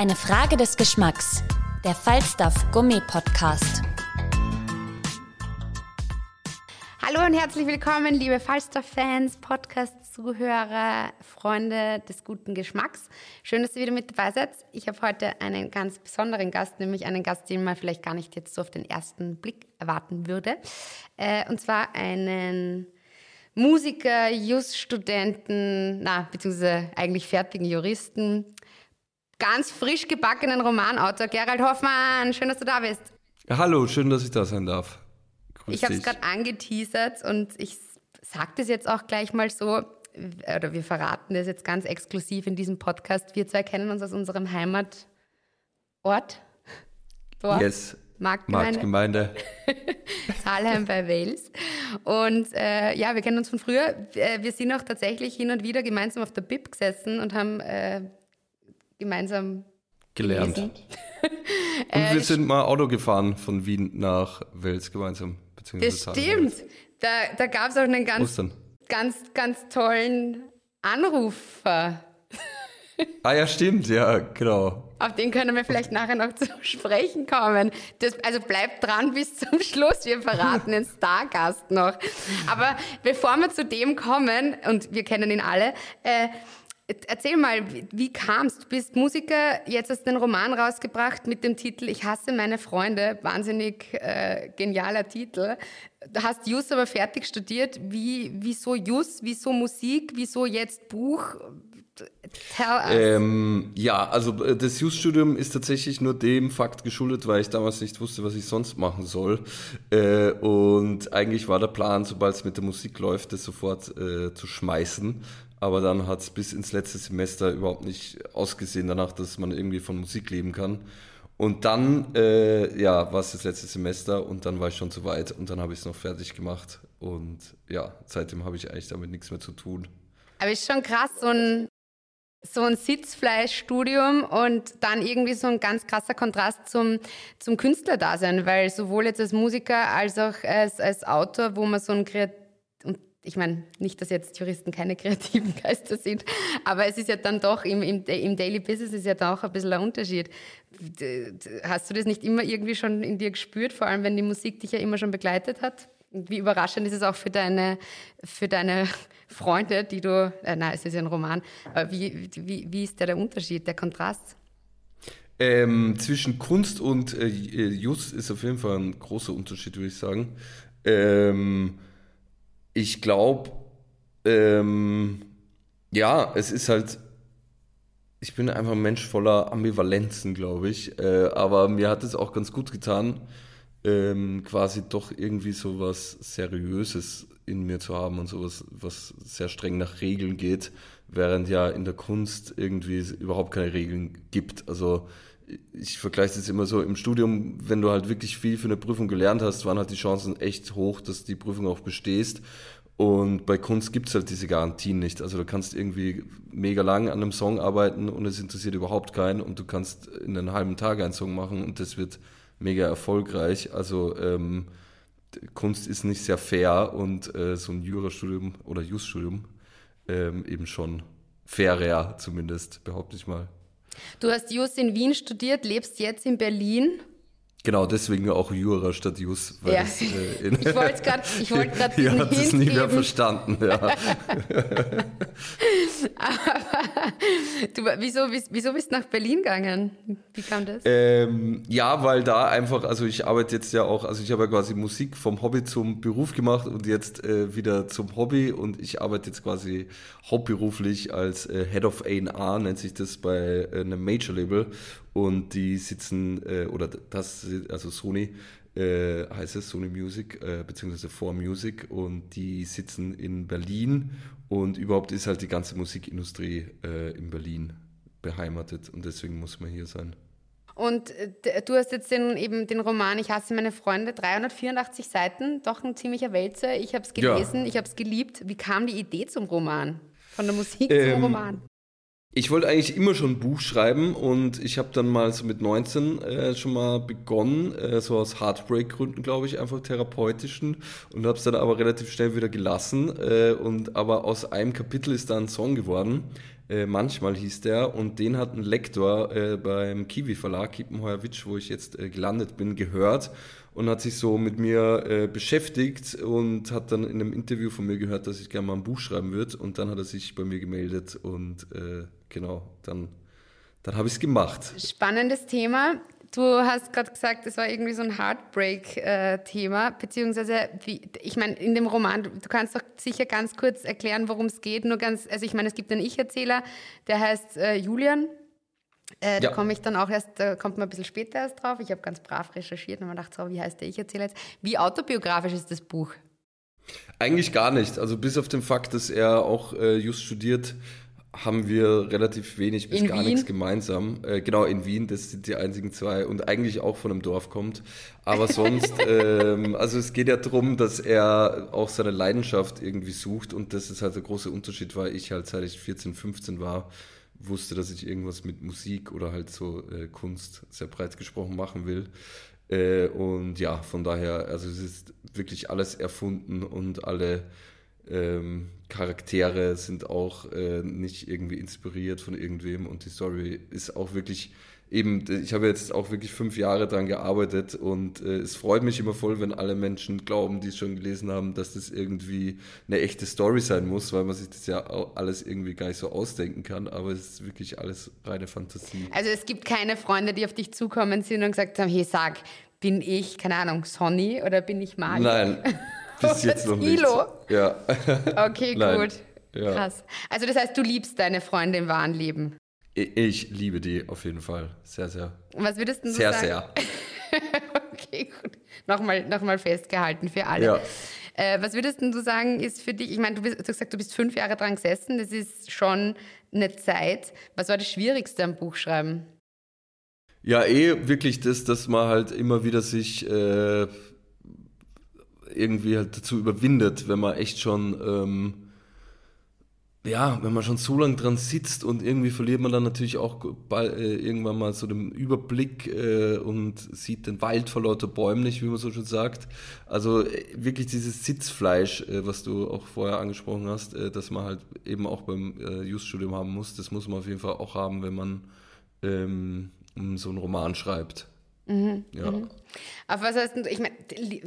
Eine Frage des Geschmacks. Der Falstaff Gummi Podcast. Hallo und herzlich willkommen, liebe Falstaff-Fans, Podcast-Zuhörer, Freunde des guten Geschmacks. Schön, dass ihr wieder mit dabei seid. Ich habe heute einen ganz besonderen Gast, nämlich einen Gast, den man vielleicht gar nicht jetzt so auf den ersten Blick erwarten würde. Äh, und zwar einen Musiker, Just-Studenten, na, beziehungsweise eigentlich fertigen Juristen, ganz frisch gebackenen Romanautor Gerald Hoffmann. Schön, dass du da bist. Ja, hallo, schön, dass ich da sein darf. Grüß ich habe es gerade angeteasert und ich sage das jetzt auch gleich mal so, oder wir verraten das jetzt ganz exklusiv in diesem Podcast. Wir zwei kennen uns aus unserem Heimatort. Dorf. Yes. Marktgemeinde. Marktgemeinde. Salheim bei Wales. Und äh, ja, wir kennen uns von früher. Äh, wir sind auch tatsächlich hin und wieder gemeinsam auf der BIP gesessen und haben äh, gemeinsam gelernt. und wir sind mal Auto gefahren von Wien nach Wels gemeinsam. Das stimmt. Da, da gab es auch einen ganz, ganz, ganz tollen Anrufer. Ah ja, stimmt, ja, genau. Auf den können wir vielleicht nachher noch zu sprechen kommen. Das, also bleibt dran bis zum Schluss, wir verraten den Stargast noch. Aber bevor wir zu dem kommen, und wir kennen ihn alle, äh, Erzähl mal, wie kamst du? bist Musiker, jetzt hast du einen Roman rausgebracht mit dem Titel Ich hasse meine Freunde. Wahnsinnig äh, genialer Titel. Du hast Jus aber fertig studiert. Wie, wieso Jus? Wieso Musik? Wieso jetzt Buch? Ähm, ja, also äh, das Jus-Studium ist tatsächlich nur dem Fakt geschuldet, weil ich damals nicht wusste, was ich sonst machen soll. Äh, und eigentlich war der Plan, sobald es mit der Musik läuft, das sofort äh, zu schmeißen aber dann hat es bis ins letzte Semester überhaupt nicht ausgesehen danach, dass man irgendwie von Musik leben kann. Und dann, äh, ja, war es das letzte Semester und dann war ich schon zu weit und dann habe ich es noch fertig gemacht. Und ja, seitdem habe ich eigentlich damit nichts mehr zu tun. Aber ist schon krass, so ein, so ein Sitzfleischstudium und dann irgendwie so ein ganz krasser Kontrast zum, zum Künstlerdasein, weil sowohl jetzt als Musiker als auch als, als Autor, wo man so ein Kreativ ich meine, nicht, dass jetzt Juristen keine kreativen Geister sind, aber es ist ja dann doch im, im, im Daily Business ist ja da auch ein bisschen ein Unterschied. Hast du das nicht immer irgendwie schon in dir gespürt, vor allem wenn die Musik dich ja immer schon begleitet hat? Wie überraschend ist es auch für deine, für deine Freunde, die du, äh, nein, es ist ja ein Roman, wie, wie, wie ist da der Unterschied, der Kontrast? Ähm, zwischen Kunst und äh, Just ist auf jeden Fall ein großer Unterschied, würde ich sagen. Ähm, ich glaube, ähm, ja, es ist halt, ich bin einfach ein Mensch voller Ambivalenzen, glaube ich. Äh, aber mir hat es auch ganz gut getan, ähm, quasi doch irgendwie so was Seriöses in mir zu haben und sowas, was sehr streng nach Regeln geht, während ja in der Kunst irgendwie überhaupt keine Regeln gibt. Also ich vergleiche das immer so im Studium, wenn du halt wirklich viel für eine Prüfung gelernt hast, waren halt die Chancen echt hoch, dass die Prüfung auch bestehst. Und bei Kunst gibt es halt diese Garantien nicht. Also du kannst irgendwie mega lang an einem Song arbeiten und es interessiert überhaupt keinen und du kannst in einem halben Tag einen Song machen und das wird mega erfolgreich. Also ähm, Kunst ist nicht sehr fair und äh, so ein Jurastudium oder Juststudium ähm, eben schon fairer zumindest, behaupte ich mal. Du hast Just in Wien studiert, lebst jetzt in Berlin. Genau, deswegen auch Jura statt Jus. Weil ja. das, äh, ich wollte gerade wollt diesen hat es nie mehr verstanden, ja. Aber du, wieso, wieso bist du nach Berlin gegangen? Wie kam das? Ähm, ja, weil da einfach, also ich arbeite jetzt ja auch, also ich habe ja quasi Musik vom Hobby zum Beruf gemacht und jetzt äh, wieder zum Hobby und ich arbeite jetzt quasi hauptberuflich als äh, Head of A&R, nennt sich das bei äh, einem Major-Label und die sitzen, äh, oder das, also Sony, äh, heißt es, Sony Music, äh, beziehungsweise 4 Music und die sitzen in Berlin und überhaupt ist halt die ganze Musikindustrie äh, in Berlin beheimatet und deswegen muss man hier sein. Und äh, du hast jetzt den, eben den Roman Ich hasse meine Freunde, 384 Seiten, doch ein ziemlicher Wälzer. Ich habe es gelesen, ja. ich habe es geliebt. Wie kam die Idee zum Roman? Von der Musik ähm, zum Roman? Ich wollte eigentlich immer schon ein Buch schreiben und ich habe dann mal so mit 19 äh, schon mal begonnen, äh, so aus Heartbreak-Gründen, glaube ich, einfach therapeutischen und habe es dann aber relativ schnell wieder gelassen. Äh, und aber aus einem Kapitel ist da ein Song geworden. Äh, manchmal hieß der und den hat ein Lektor äh, beim Kiwi Verlag, Kiepenheuer-Witsch, wo ich jetzt äh, gelandet bin, gehört und hat sich so mit mir äh, beschäftigt und hat dann in einem Interview von mir gehört, dass ich gerne mal ein Buch schreiben würde. Und dann hat er sich bei mir gemeldet und äh, genau, dann, dann habe ich es gemacht. Spannendes Thema. Du hast gerade gesagt, es war irgendwie so ein Heartbreak-Thema, beziehungsweise, ich meine, in dem Roman, du kannst doch sicher ganz kurz erklären, worum es geht. Nur ganz, also ich meine, es gibt einen Ich-Erzähler, der heißt äh, Julian äh, da ja. komme ich dann auch erst, da kommt man ein bisschen später erst drauf. Ich habe ganz brav recherchiert und mir gedacht, so, wie heißt der Ich erzähle jetzt. Wie autobiografisch ist das Buch? Eigentlich gar nicht. Also bis auf den Fakt, dass er auch äh, just studiert, haben wir relativ wenig bis in gar Wien? nichts gemeinsam. Äh, genau, in Wien, das sind die einzigen zwei und eigentlich auch von einem Dorf kommt. Aber sonst, ähm, also es geht ja darum, dass er auch seine Leidenschaft irgendwie sucht und das ist halt der große Unterschied, weil ich halt seit ich 14, 15 war, wusste, dass ich irgendwas mit Musik oder halt so äh, Kunst sehr breit gesprochen machen will. Äh, und ja, von daher, also es ist wirklich alles erfunden und alle ähm, Charaktere sind auch äh, nicht irgendwie inspiriert von irgendwem und die Story ist auch wirklich eben, ich habe jetzt auch wirklich fünf Jahre daran gearbeitet und äh, es freut mich immer voll, wenn alle Menschen glauben, die es schon gelesen haben, dass das irgendwie eine echte Story sein muss, weil man sich das ja alles irgendwie gar nicht so ausdenken kann, aber es ist wirklich alles reine Fantasie. Also es gibt keine Freunde, die auf dich zukommen sind und gesagt haben, hey, sag, bin ich, keine Ahnung, Sonny oder bin ich Mali? Nein, bis jetzt noch nicht. Ja. Okay, gut. Ja. Krass. Also das heißt, du liebst deine Freunde im wahren Leben? Ich liebe die auf jeden Fall. Sehr, sehr. Was würdest du sehr, sagen? Sehr, sehr. okay, gut. Nochmal, nochmal festgehalten für alle. Ja. Äh, was würdest du sagen, ist für dich, ich meine, du, bist, du hast gesagt, du bist fünf Jahre dran gesessen, das ist schon eine Zeit. Was war das Schwierigste am Buchschreiben? Ja, eh wirklich das, dass man halt immer wieder sich äh, irgendwie halt dazu überwindet, wenn man echt schon ähm, ja, wenn man schon so lange dran sitzt und irgendwie verliert man dann natürlich auch bald, äh, irgendwann mal so den Überblick äh, und sieht den Wald vor lauter Bäumen nicht, wie man so schon sagt. Also äh, wirklich dieses Sitzfleisch, äh, was du auch vorher angesprochen hast, äh, dass man halt eben auch beim äh, Just-Studium haben muss, das muss man auf jeden Fall auch haben, wenn man ähm, so einen Roman schreibt. Mhm, ja. Mhm. Auf was heißt, ich meine,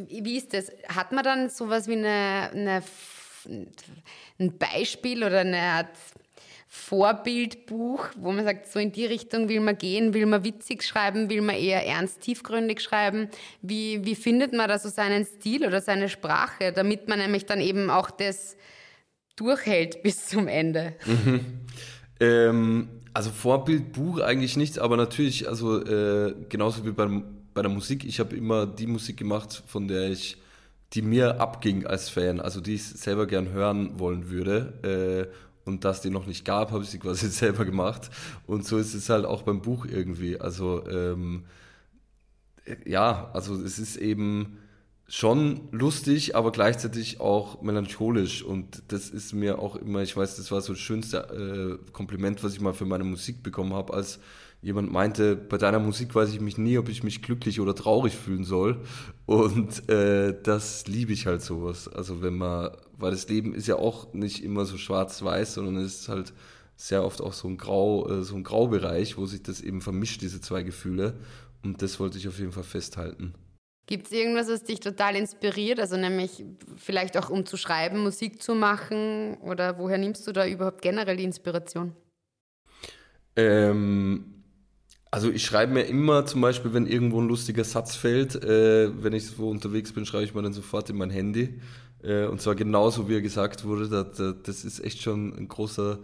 wie ist das? Hat man dann sowas wie eine, eine ein Beispiel oder eine Art Vorbildbuch, wo man sagt, so in die Richtung will man gehen, will man witzig schreiben, will man eher ernst tiefgründig schreiben. Wie, wie findet man da so seinen Stil oder seine Sprache, damit man nämlich dann eben auch das durchhält bis zum Ende? Mhm. Ähm, also Vorbildbuch eigentlich nicht, aber natürlich, also äh, genauso wie beim, bei der Musik, ich habe immer die Musik gemacht, von der ich die mir abging als Fan, also die ich selber gern hören wollen würde. Äh, und dass die noch nicht gab, habe ich sie quasi selber gemacht. Und so ist es halt auch beim Buch irgendwie. Also ähm, ja, also es ist eben schon lustig, aber gleichzeitig auch melancholisch. Und das ist mir auch immer, ich weiß, das war so das schönste äh, Kompliment, was ich mal für meine Musik bekommen habe, als jemand meinte, bei deiner Musik weiß ich mich nie, ob ich mich glücklich oder traurig fühlen soll. Und äh, das liebe ich halt sowas. Also wenn man, weil das Leben ist ja auch nicht immer so schwarz-weiß, sondern es ist halt sehr oft auch so ein Grau, äh, so ein Graubereich, wo sich das eben vermischt, diese zwei Gefühle. Und das wollte ich auf jeden Fall festhalten. Gibt es irgendwas, was dich total inspiriert? Also nämlich vielleicht auch um zu schreiben, Musik zu machen? Oder woher nimmst du da überhaupt generell die Inspiration? Ähm, also ich schreibe mir immer zum Beispiel, wenn irgendwo ein lustiger Satz fällt, äh, wenn ich so unterwegs bin, schreibe ich mir dann sofort in mein Handy. Äh, und zwar genauso, wie er gesagt wurde. Das, das ist echt schon ein großer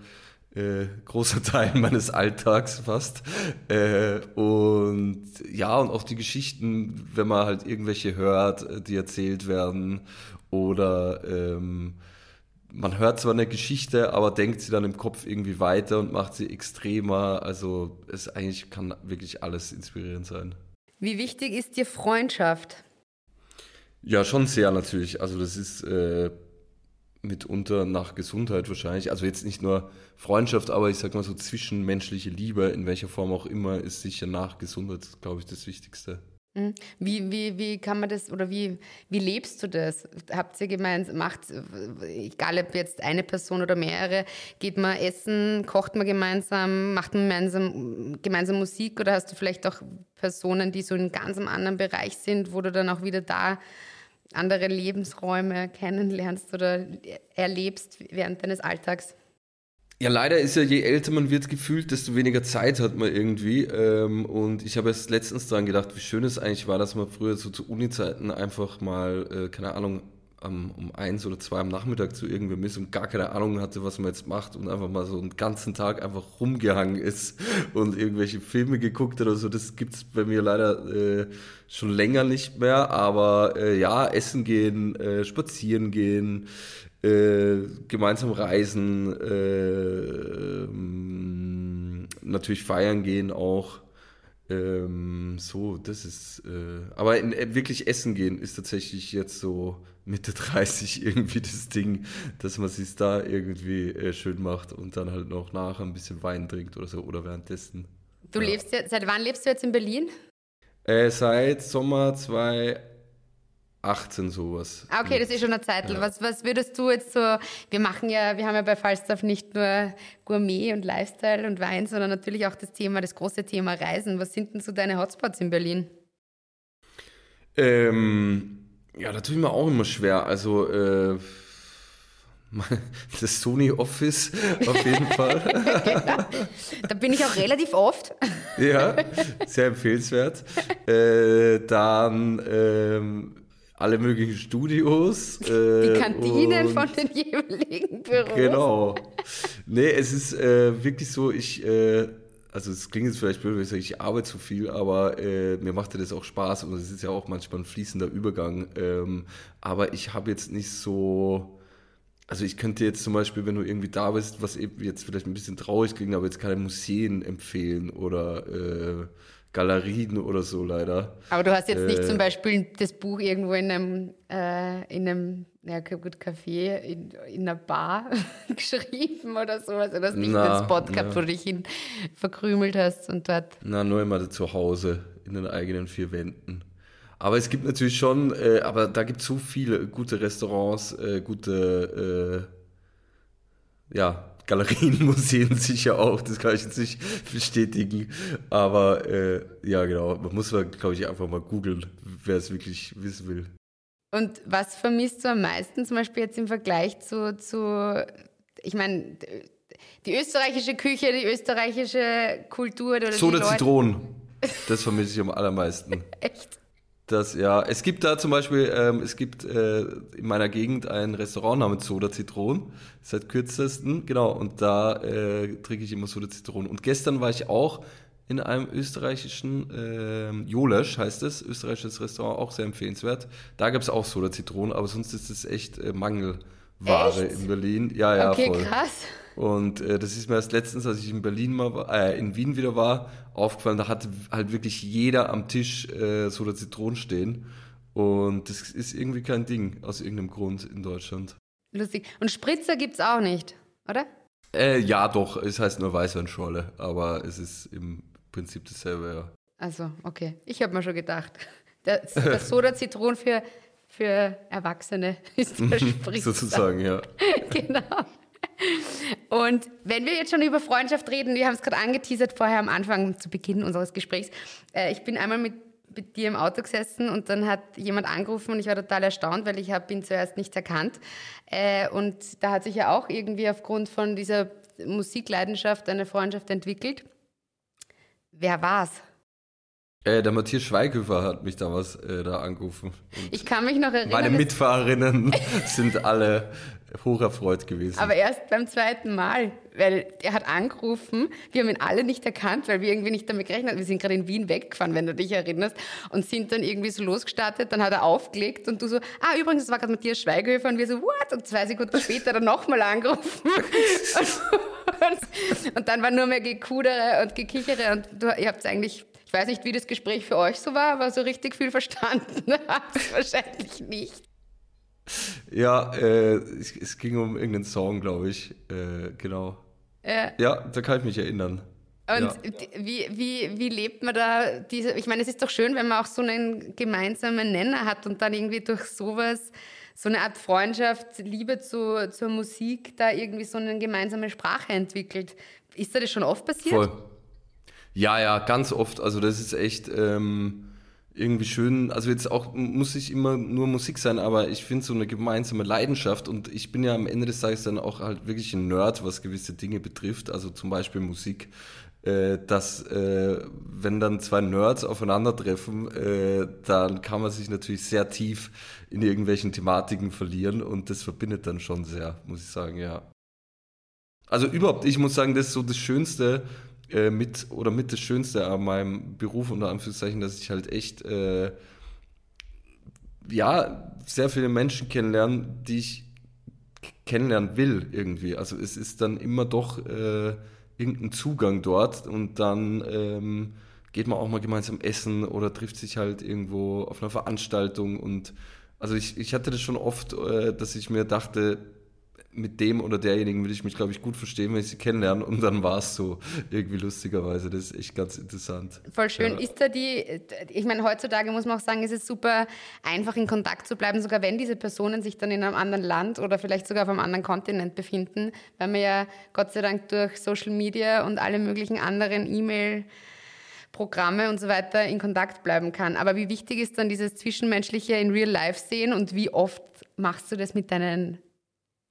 äh, großer Teil meines Alltags fast. Äh, und ja, und auch die Geschichten, wenn man halt irgendwelche hört, äh, die erzählt werden oder ähm, man hört zwar eine Geschichte, aber denkt sie dann im Kopf irgendwie weiter und macht sie extremer. Also es eigentlich kann wirklich alles inspirierend sein. Wie wichtig ist dir Freundschaft? Ja, schon sehr natürlich. Also das ist äh, mitunter nach Gesundheit wahrscheinlich. Also jetzt nicht nur Freundschaft, aber ich sag mal so zwischenmenschliche Liebe, in welcher Form auch immer, ist sicher nach Gesundheit, glaube ich, das Wichtigste. Mhm. Wie, wie, wie kann man das oder wie, wie lebst du das? Habt ihr gemeinsam, macht, egal ob jetzt eine Person oder mehrere, geht man essen, kocht man gemeinsam, macht man gemeinsam, gemeinsam Musik oder hast du vielleicht auch Personen, die so in ganz einem anderen Bereich sind, wo du dann auch wieder da andere Lebensräume kennenlernst oder erlebst während deines Alltags? Ja, leider ist ja, je älter man wird gefühlt, desto weniger Zeit hat man irgendwie. Ähm, und ich habe jetzt letztens dran gedacht, wie schön es eigentlich war, dass man früher so zu Uni-Zeiten einfach mal, äh, keine Ahnung, um, um eins oder zwei am Nachmittag zu irgendwem ist und gar keine Ahnung hatte, was man jetzt macht und einfach mal so einen ganzen Tag einfach rumgehangen ist und irgendwelche Filme geguckt hat oder so. Das gibt's bei mir leider äh, schon länger nicht mehr. Aber äh, ja, essen gehen, äh, spazieren gehen, äh, gemeinsam reisen, äh, natürlich feiern gehen auch. Ähm, so, das ist, äh, aber in, äh, wirklich essen gehen ist tatsächlich jetzt so Mitte 30 irgendwie das Ding, dass man sich da irgendwie äh, schön macht und dann halt noch nachher ein bisschen Wein trinkt oder so oder währenddessen. Du ja. lebst ja, seit wann lebst du jetzt in Berlin? Äh, seit Sommer 2018 18 sowas. Ah, okay, das ist schon eine Zeit. Ja. Was, was würdest du jetzt so, wir machen ja, wir haben ja bei Falstaff nicht nur Gourmet und Lifestyle und Wein, sondern natürlich auch das Thema, das große Thema Reisen. Was sind denn so deine Hotspots in Berlin? Ähm, ja, da tue ich mir auch immer schwer. Also, äh, das Sony Office auf jeden Fall. ja, da bin ich auch relativ oft. ja, sehr empfehlenswert. Äh, dann ähm, alle möglichen Studios. Äh, die Kantinen von den jeweiligen Büros. Genau. Nee, es ist äh, wirklich so, ich, äh, also es klingt jetzt vielleicht blöd, wenn ich sage, ich arbeite zu viel, aber äh, mir macht das auch Spaß und es ist ja auch manchmal ein fließender Übergang. Ähm, aber ich habe jetzt nicht so, also ich könnte jetzt zum Beispiel, wenn du irgendwie da bist, was eben jetzt vielleicht ein bisschen traurig klingt, aber jetzt keine Museen empfehlen oder äh, Galerien oder so leider. Aber du hast jetzt äh, nicht zum Beispiel das Buch irgendwo in einem, äh, in einem ja, gut, Café, in, in einer Bar geschrieben oder sowas. Du hast nicht na, den Spot gehabt, na. wo du dich hin verkrümelt hast und dort. Na, nur immer zu Hause, in den eigenen vier Wänden. Aber es gibt natürlich schon, äh, aber da gibt es so viele gute Restaurants, äh, gute, äh, ja, Galerien, Museen sicher auch, das kann ich jetzt nicht bestätigen. Aber äh, ja, genau, man muss, glaube ich, einfach mal googeln, wer es wirklich wissen will. Und was vermisst du am meisten zum Beispiel jetzt im Vergleich zu, zu ich meine, die österreichische Küche, die österreichische Kultur? Oder Soda Zitronen, das vermisse ich am allermeisten. Echt? Das, ja, es gibt da zum Beispiel, ähm, es gibt äh, in meiner Gegend ein Restaurant namens Soda Zitron, seit kürzesten, genau, und da äh, trinke ich immer Soda Zitron. Und gestern war ich auch in einem österreichischen, äh, Jolesch heißt es, österreichisches Restaurant, auch sehr empfehlenswert. Da gab es auch Soda Zitron, aber sonst ist es echt äh, Mangelware echt? in Berlin. Ja, ja, okay, voll. krass. Und äh, das ist mir erst letztens, als ich in Berlin mal war, äh, in Wien wieder war, aufgefallen. Da hatte halt wirklich jeder am Tisch äh, so der Zitronen stehen. Und das ist irgendwie kein Ding aus irgendeinem Grund in Deutschland. Lustig. Und Spritzer gibt es auch nicht, oder? Äh, ja, doch. Es heißt nur Weißweinschorle, aber es ist im Prinzip dasselbe, ja. Also, okay. Ich habe mir schon gedacht. Das, das Soda Zitron für, für Erwachsene ist der Spritzer. Sozusagen, ja. genau. Und wenn wir jetzt schon über Freundschaft reden, wir haben es gerade angeteasert vorher am Anfang, zu Beginn unseres Gesprächs. Äh, ich bin einmal mit, mit, dir im Auto gesessen und dann hat jemand angerufen und ich war total erstaunt, weil ich habe ihn zuerst nicht erkannt. Äh, und da hat sich ja auch irgendwie aufgrund von dieser Musikleidenschaft eine Freundschaft entwickelt. Wer war's? Äh, der Matthias Schweighöfer hat mich damals äh, da angerufen. ich kann mich noch erinnern. Meine Mitfahrerinnen sind alle hocherfreut gewesen. Aber erst beim zweiten Mal, weil er hat angerufen, wir haben ihn alle nicht erkannt, weil wir irgendwie nicht damit gerechnet haben. Wir sind gerade in Wien weggefahren, wenn du dich erinnerst, und sind dann irgendwie so losgestartet, dann hat er aufgelegt und du so, ah, übrigens, das war gerade Matthias Schweighöfer und wir so, what? Und zwei Sekunden später dann nochmal angerufen. und, und, dann war nur mehr Gekudere und Gekichere und du, ihr habt eigentlich ich weiß nicht, wie das Gespräch für euch so war, aber so richtig viel verstanden habt ihr wahrscheinlich nicht. Ja, äh, es, es, ging um irgendeinen Song, glaube ich. Äh, genau. Ja. ja, da kann ich mich erinnern. Und ja. wie, wie, wie lebt man da diese, ich meine, es ist doch schön, wenn man auch so einen gemeinsamen Nenner hat und dann irgendwie durch sowas, so eine Art Freundschaft, Liebe zu, zur Musik, da irgendwie so eine gemeinsame Sprache entwickelt. Ist da das schon oft passiert? Voll. Ja, ja, ganz oft. Also das ist echt, ähm, irgendwie schön, also jetzt auch muss ich immer nur Musik sein, aber ich finde so eine gemeinsame Leidenschaft und ich bin ja am Ende des Tages dann auch halt wirklich ein Nerd, was gewisse Dinge betrifft, also zum Beispiel Musik, äh, dass äh, wenn dann zwei Nerds aufeinandertreffen, äh, dann kann man sich natürlich sehr tief in irgendwelchen Thematiken verlieren und das verbindet dann schon sehr, muss ich sagen, ja. Also überhaupt, ich muss sagen, das ist so das Schönste, äh, mit oder mit das Schönste an meinem Beruf unter Anführungszeichen, dass ich halt echt äh, ja sehr viele Menschen kennenlerne, die ich kennenlernen will irgendwie. Also es ist dann immer doch äh, irgendein Zugang dort und dann ähm, geht man auch mal gemeinsam essen oder trifft sich halt irgendwo auf einer Veranstaltung und also ich, ich hatte das schon oft, äh, dass ich mir dachte, mit dem oder derjenigen würde ich mich, glaube ich, gut verstehen, wenn ich sie kennenlerne. Und dann war es so, irgendwie lustigerweise. Das ist echt ganz interessant. Voll schön. Ja. Ist da die, ich meine, heutzutage muss man auch sagen, ist es super einfach in Kontakt zu bleiben, sogar wenn diese Personen sich dann in einem anderen Land oder vielleicht sogar auf einem anderen Kontinent befinden, weil man ja Gott sei Dank durch Social Media und alle möglichen anderen E-Mail- Programme und so weiter in Kontakt bleiben kann. Aber wie wichtig ist dann dieses Zwischenmenschliche in Real Life sehen und wie oft machst du das mit deinen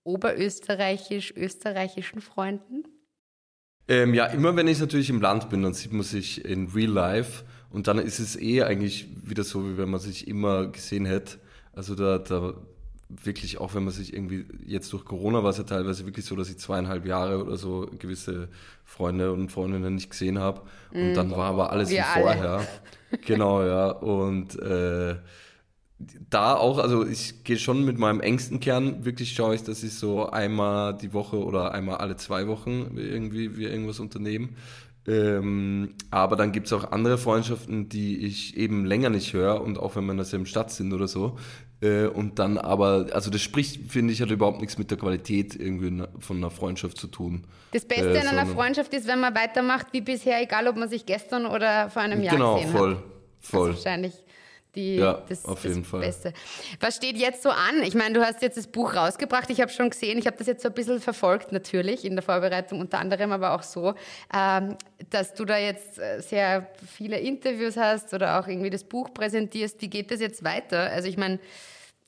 oberösterreichisch-österreichischen Freunden? Ähm, ja, immer wenn ich natürlich im Land bin, dann sieht man sich in Real Life und dann ist es eh eigentlich wieder so, wie wenn man sich immer gesehen hätte. Also da, da wirklich, auch wenn man sich irgendwie, jetzt durch Corona war es ja teilweise wirklich so, dass ich zweieinhalb Jahre oder so gewisse Freunde und Freundinnen nicht gesehen habe. Und mm. dann war aber alles Wir wie vorher. Genau, ja. Und äh, da auch, also ich gehe schon mit meinem engsten Kern, wirklich schaue ich, dass ich so einmal die Woche oder einmal alle zwei Wochen irgendwie wir irgendwas unternehmen. Ähm, aber dann gibt es auch andere Freundschaften, die ich eben länger nicht höre und auch wenn wir in derselben Stadt sind oder so. Äh, und dann aber, also das spricht, finde ich, hat überhaupt nichts mit der Qualität irgendwie von einer Freundschaft zu tun. Das Beste äh, an einer Freundschaft ist, wenn man weitermacht wie bisher, egal ob man sich gestern oder vor einem Jahr genau, gesehen voll, hat. Genau, voll. Also wahrscheinlich die, ja, das, auf jeden das Fall. Beste. Was steht jetzt so an? Ich meine, du hast jetzt das Buch rausgebracht. Ich habe schon gesehen, ich habe das jetzt so ein bisschen verfolgt natürlich in der Vorbereitung, unter anderem aber auch so, ähm, dass du da jetzt äh, sehr viele Interviews hast oder auch irgendwie das Buch präsentierst. Wie geht das jetzt weiter? Also ich meine,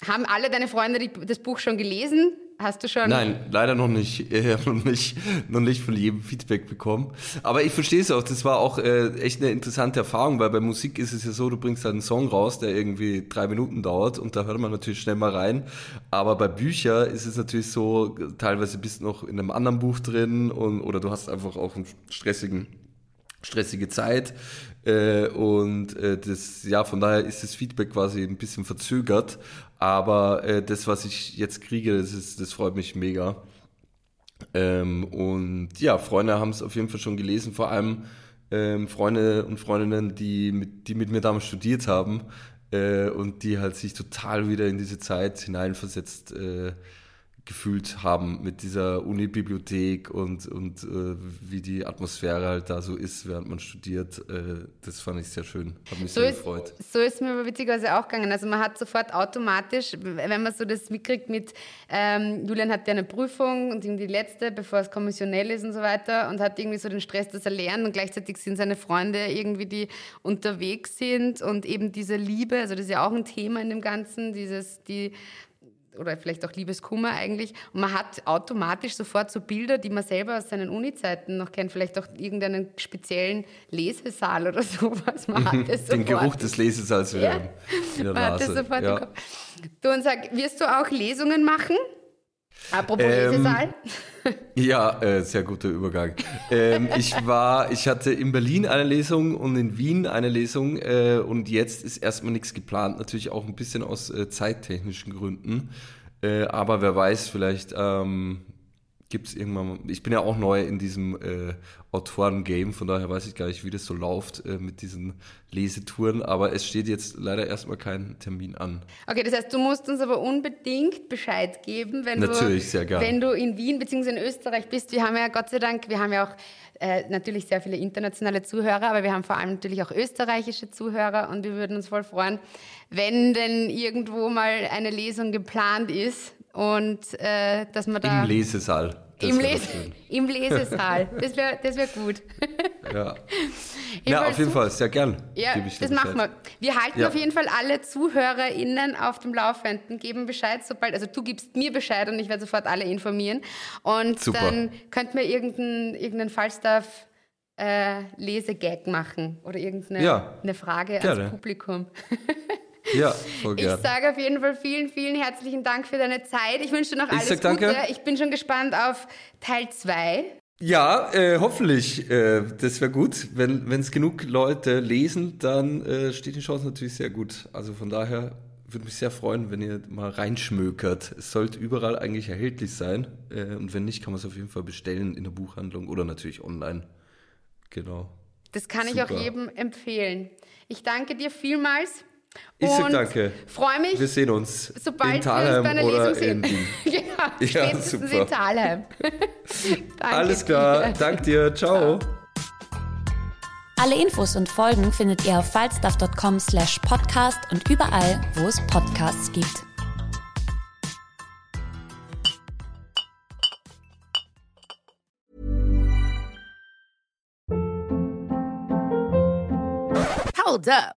haben alle deine Freunde die, das Buch schon gelesen? Hast du schon? Nein, leider noch nicht. Ich habe noch nicht, noch nicht von jedem Feedback bekommen. Aber ich verstehe es auch. Das war auch äh, echt eine interessante Erfahrung, weil bei Musik ist es ja so, du bringst halt einen Song raus, der irgendwie drei Minuten dauert und da hört man natürlich schnell mal rein. Aber bei Büchern ist es natürlich so, teilweise bist du noch in einem anderen Buch drin und, oder du hast einfach auch einen stressigen stressige Zeit äh, und äh, das ja von daher ist das Feedback quasi ein bisschen verzögert aber äh, das, was ich jetzt kriege, das, ist, das freut mich mega. Ähm, und ja, Freunde haben es auf jeden Fall schon gelesen, vor allem ähm, Freunde und Freundinnen, die mit, die mit mir damals studiert haben äh, und die halt sich total wieder in diese Zeit hineinversetzt äh, gefühlt haben mit dieser Uni-Bibliothek und, und äh, wie die Atmosphäre halt da so ist, während man studiert. Äh, das fand ich sehr schön. Hat mich so sehr ist, gefreut. So ist mir aber witzigerweise auch gegangen. Also man hat sofort automatisch, wenn man so das mitkriegt mit, ähm, Julian hat ja eine Prüfung und die letzte, bevor es kommissionell ist und so weiter und hat irgendwie so den Stress, dass er lernt und gleichzeitig sind seine Freunde irgendwie, die unterwegs sind und eben diese Liebe, also das ist ja auch ein Thema in dem Ganzen, dieses, die oder vielleicht auch Liebeskummer eigentlich. Und man hat automatisch sofort so Bilder, die man selber aus seinen Uni-Zeiten noch kennt, vielleicht auch irgendeinen speziellen Lesesaal oder sowas. Man hat es Den Geruch des Lesesaals wieder ja. in der man Nase. Hat das sofort ja. Du und sag, wirst du auch Lesungen machen? Apropos ähm, Lesesaal. Ja, äh, sehr guter Übergang. ähm, ich war, ich hatte in Berlin eine Lesung und in Wien eine Lesung äh, und jetzt ist erstmal nichts geplant, natürlich auch ein bisschen aus äh, zeittechnischen Gründen. Äh, aber wer weiß, vielleicht ähm, gibt es irgendwann, ich bin ja auch neu in diesem äh, Autoren-Game, von daher weiß ich gar nicht, wie das so läuft äh, mit diesen Lesetouren, aber es steht jetzt leider erstmal kein Termin an. Okay, das heißt, du musst uns aber unbedingt Bescheid geben, wenn, Natürlich, du, sehr gerne. wenn du in Wien bzw. in Österreich bist. Wir haben ja Gott sei Dank, wir haben ja auch äh, natürlich sehr viele internationale Zuhörer, aber wir haben vor allem natürlich auch österreichische Zuhörer und wir würden uns voll freuen, wenn denn irgendwo mal eine Lesung geplant ist und äh, dass man da... Im Lesesaal. Im, Les Im, Lesesaal. Das wäre das wär gut. Ja. ja, auf jeden Fall, sehr gern. Ja, das machen wir. Wir halten ja. auf jeden Fall alle ZuhörerInnen auf dem Laufenden, geben Bescheid, sobald, also du gibst mir Bescheid und ich werde sofort alle informieren. Und Super. dann könnten wir irgendeinen irgendein Falstaff äh, Lesegag machen oder irgendeine ja. eine Frage Gerne. ans Publikum. Ja, voll gerne. Ich sage auf jeden Fall vielen, vielen herzlichen Dank für deine Zeit. Ich wünsche dir noch alles Gute. Danke. Ich bin schon gespannt auf Teil 2. Ja, äh, hoffentlich. Äh, das wäre gut. Wenn es genug Leute lesen, dann äh, steht die Chance natürlich sehr gut. Also von daher würde mich sehr freuen, wenn ihr mal reinschmökert. Es sollte überall eigentlich erhältlich sein. Äh, und wenn nicht, kann man es auf jeden Fall bestellen in der Buchhandlung oder natürlich online. Genau. Das kann Super. ich auch jedem empfehlen. Ich danke dir vielmals. Ich sag danke. Freue mich. Wir sehen uns sobald in Thalheim wir oder Lesung in Wien. ja, ja super. in Thalheim. Alles klar. Dir. Dank dir. Ciao. Ciao. Alle Infos und Folgen findet ihr auf falstaff.com slash podcast und überall, wo es Podcasts gibt. Hold up.